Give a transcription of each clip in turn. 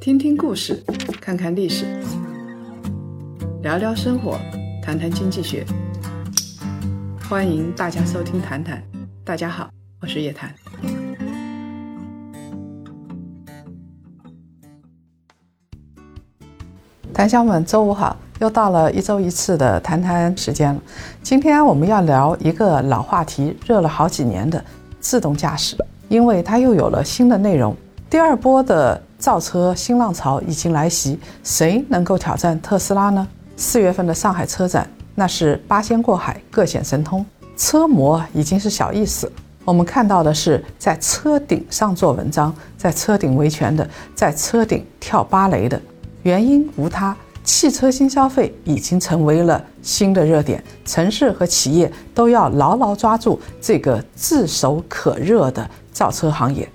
听听故事，看看历史，聊聊生活，谈谈经济学。欢迎大家收听《谈谈》，大家好，我是叶檀。檀香们，周五好，又到了一周一次的谈谈时间了。今天我们要聊一个老话题，热了好几年的自动驾驶，因为它又有了新的内容。第二波的造车新浪潮已经来袭，谁能够挑战特斯拉呢？四月份的上海车展，那是八仙过海，各显神通，车模已经是小意思。我们看到的是在车顶上做文章，在车顶维权的，在车顶跳芭蕾的，原因无他，汽车新消费已经成为了新的热点，城市和企业都要牢牢抓住这个炙手可热的造车行业。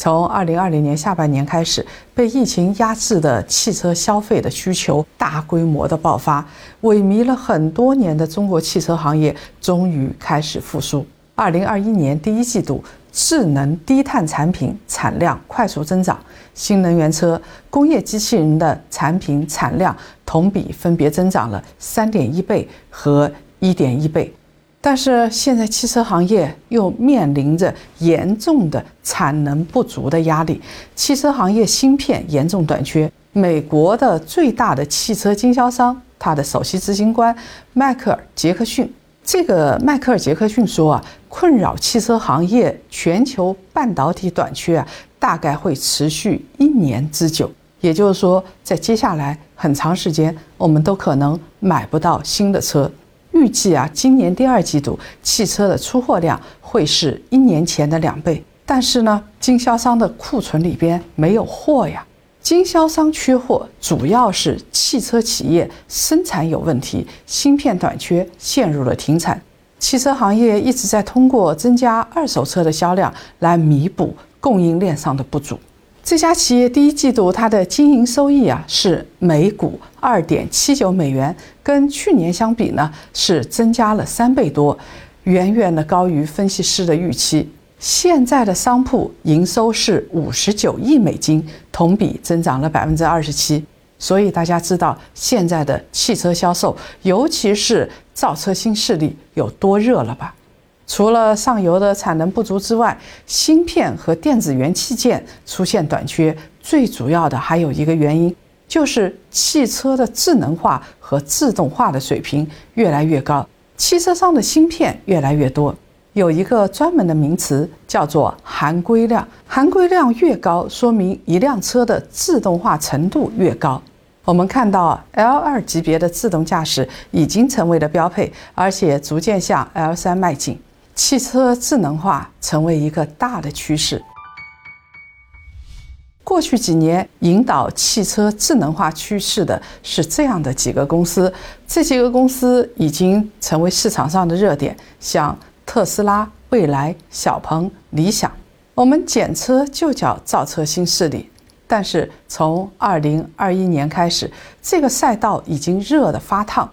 从二零二零年下半年开始，被疫情压制的汽车消费的需求大规模的爆发，萎靡了很多年的中国汽车行业终于开始复苏。二零二一年第一季度，智能低碳产品产量快速增长，新能源车、工业机器人的产品产量同比分别增长了三点一倍和一点一倍。但是现在汽车行业又面临着严重的产能不足的压力，汽车行业芯片严重短缺。美国的最大的汽车经销商，他的首席执行官迈克尔·杰克逊，这个迈克尔·杰克逊说啊，困扰汽车行业全球半导体短缺啊，大概会持续一年之久。也就是说，在接下来很长时间，我们都可能买不到新的车。预计啊，今年第二季度汽车的出货量会是一年前的两倍。但是呢，经销商的库存里边没有货呀。经销商缺货，主要是汽车企业生产有问题，芯片短缺，陷入了停产。汽车行业一直在通过增加二手车的销量来弥补供应链上的不足。这家企业第一季度它的经营收益啊是每股二点七九美元，跟去年相比呢是增加了三倍多，远远的高于分析师的预期。现在的商铺营收是五十九亿美金，同比增长了百分之二十七。所以大家知道现在的汽车销售，尤其是造车新势力有多热了吧？除了上游的产能不足之外，芯片和电子元器件出现短缺，最主要的还有一个原因，就是汽车的智能化和自动化的水平越来越高，汽车上的芯片越来越多。有一个专门的名词叫做含硅量，含硅量越高，说明一辆车的自动化程度越高。我们看到 L2 级别的自动驾驶已经成为了标配，而且逐渐向 L3 迈进。汽车智能化成为一个大的趋势。过去几年，引导汽车智能化趋势的是这样的几个公司，这几个公司已经成为市场上的热点，像特斯拉、蔚来、小鹏、理想。我们简车就叫造车新势力。但是从二零二一年开始，这个赛道已经热得发烫。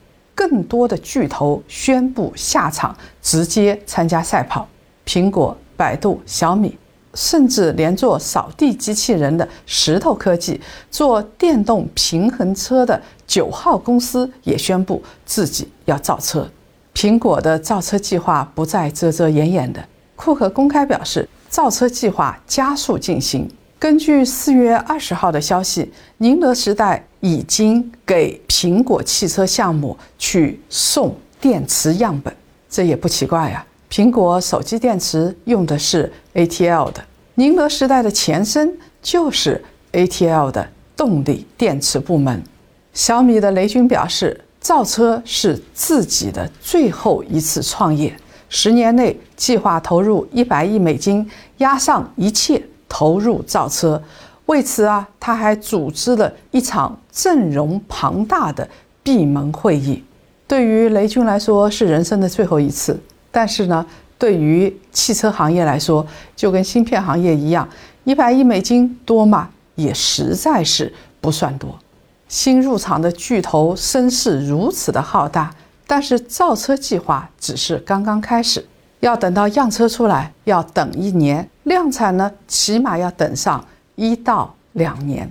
更多的巨头宣布下场，直接参加赛跑。苹果、百度、小米，甚至连做扫地机器人的石头科技、做电动平衡车的九号公司也宣布自己要造车。苹果的造车计划不再遮遮掩掩的，库克公开表示，造车计划加速进行。根据四月二十号的消息，宁德时代已经给苹果汽车项目去送电池样本，这也不奇怪呀。苹果手机电池用的是 ATL 的，宁德时代的前身就是 ATL 的动力电池部门。小米的雷军表示，造车是自己的最后一次创业，十年内计划投入一百亿美金，押上一切。投入造车，为此啊，他还组织了一场阵容庞大的闭门会议。对于雷军来说是人生的最后一次，但是呢，对于汽车行业来说，就跟芯片行业一样，一百亿美金多吗？也实在是不算多。新入场的巨头声势如此的浩大，但是造车计划只是刚刚开始。要等到样车出来，要等一年；量产呢，起码要等上一到两年。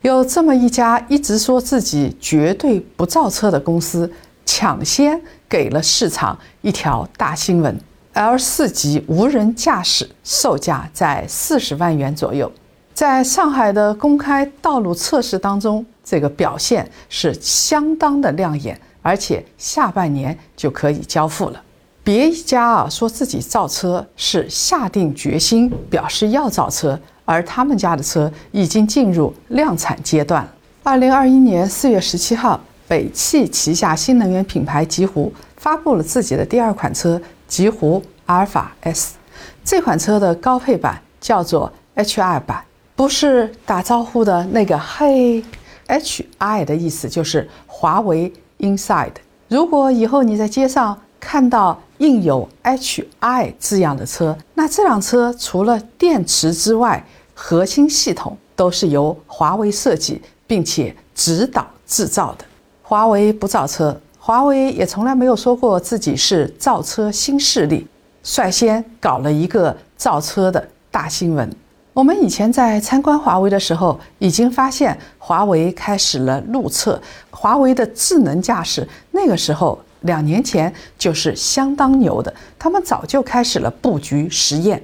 有这么一家一直说自己绝对不造车的公司，抢先给了市场一条大新闻：L4 级无人驾驶售价在四十万元左右。在上海的公开道路测试当中，这个表现是相当的亮眼，而且下半年就可以交付了。别一家啊说自己造车是下定决心表示要造车，而他们家的车已经进入量产阶段。二零二一年四月十七号，北汽旗下新能源品牌极狐发布了自己的第二款车极狐阿尔法 S，这款车的高配版叫做 H2 版。不是打招呼的那个嘿，H I 的意思就是华为 Inside。如果以后你在街上看到印有 H I 字样的车，那这辆车除了电池之外，核心系统都是由华为设计并且指导制造的。华为不造车，华为也从来没有说过自己是造车新势力，率先搞了一个造车的大新闻。我们以前在参观华为的时候，已经发现华为开始了路测华为的智能驾驶。那个时候，两年前就是相当牛的，他们早就开始了布局实验。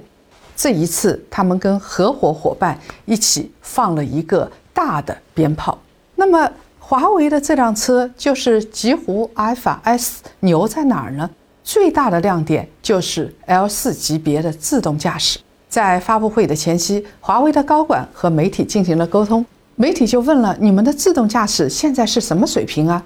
这一次，他们跟合伙伙伴一起放了一个大的鞭炮。那么，华为的这辆车就是极狐阿尔法 S，牛在哪儿呢？最大的亮点就是 L4 级别的自动驾驶。在发布会的前夕，华为的高管和媒体进行了沟通。媒体就问了：“你们的自动驾驶现在是什么水平啊？”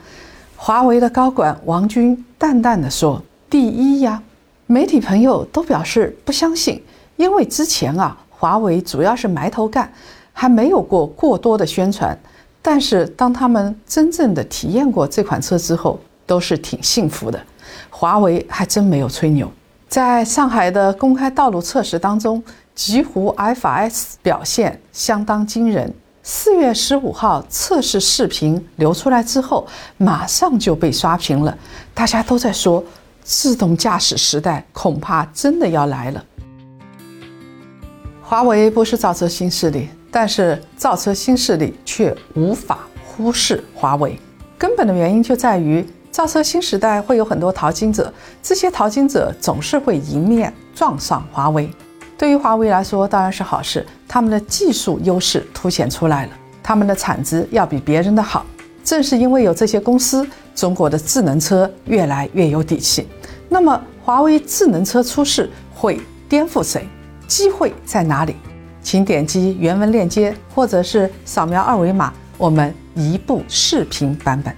华为的高管王军淡淡的说：“第一呀。”媒体朋友都表示不相信，因为之前啊，华为主要是埋头干，还没有过过多的宣传。但是当他们真正的体验过这款车之后，都是挺幸福的。华为还真没有吹牛。在上海的公开道路测试当中，极狐 FIS 表现相当惊人。四月十五号测试视频流出来之后，马上就被刷屏了。大家都在说，自动驾驶时代恐怕真的要来了。华为不是造车新势力，但是造车新势力却无法忽视华为。根本的原因就在于。造车新时代会有很多淘金者，这些淘金者总是会迎面撞上华为。对于华为来说，当然是好事，他们的技术优势凸显出来了，他们的产值要比别人的好。正是因为有这些公司，中国的智能车越来越有底气。那么，华为智能车出世会颠覆谁？机会在哪里？请点击原文链接，或者是扫描二维码，我们一部视频版本。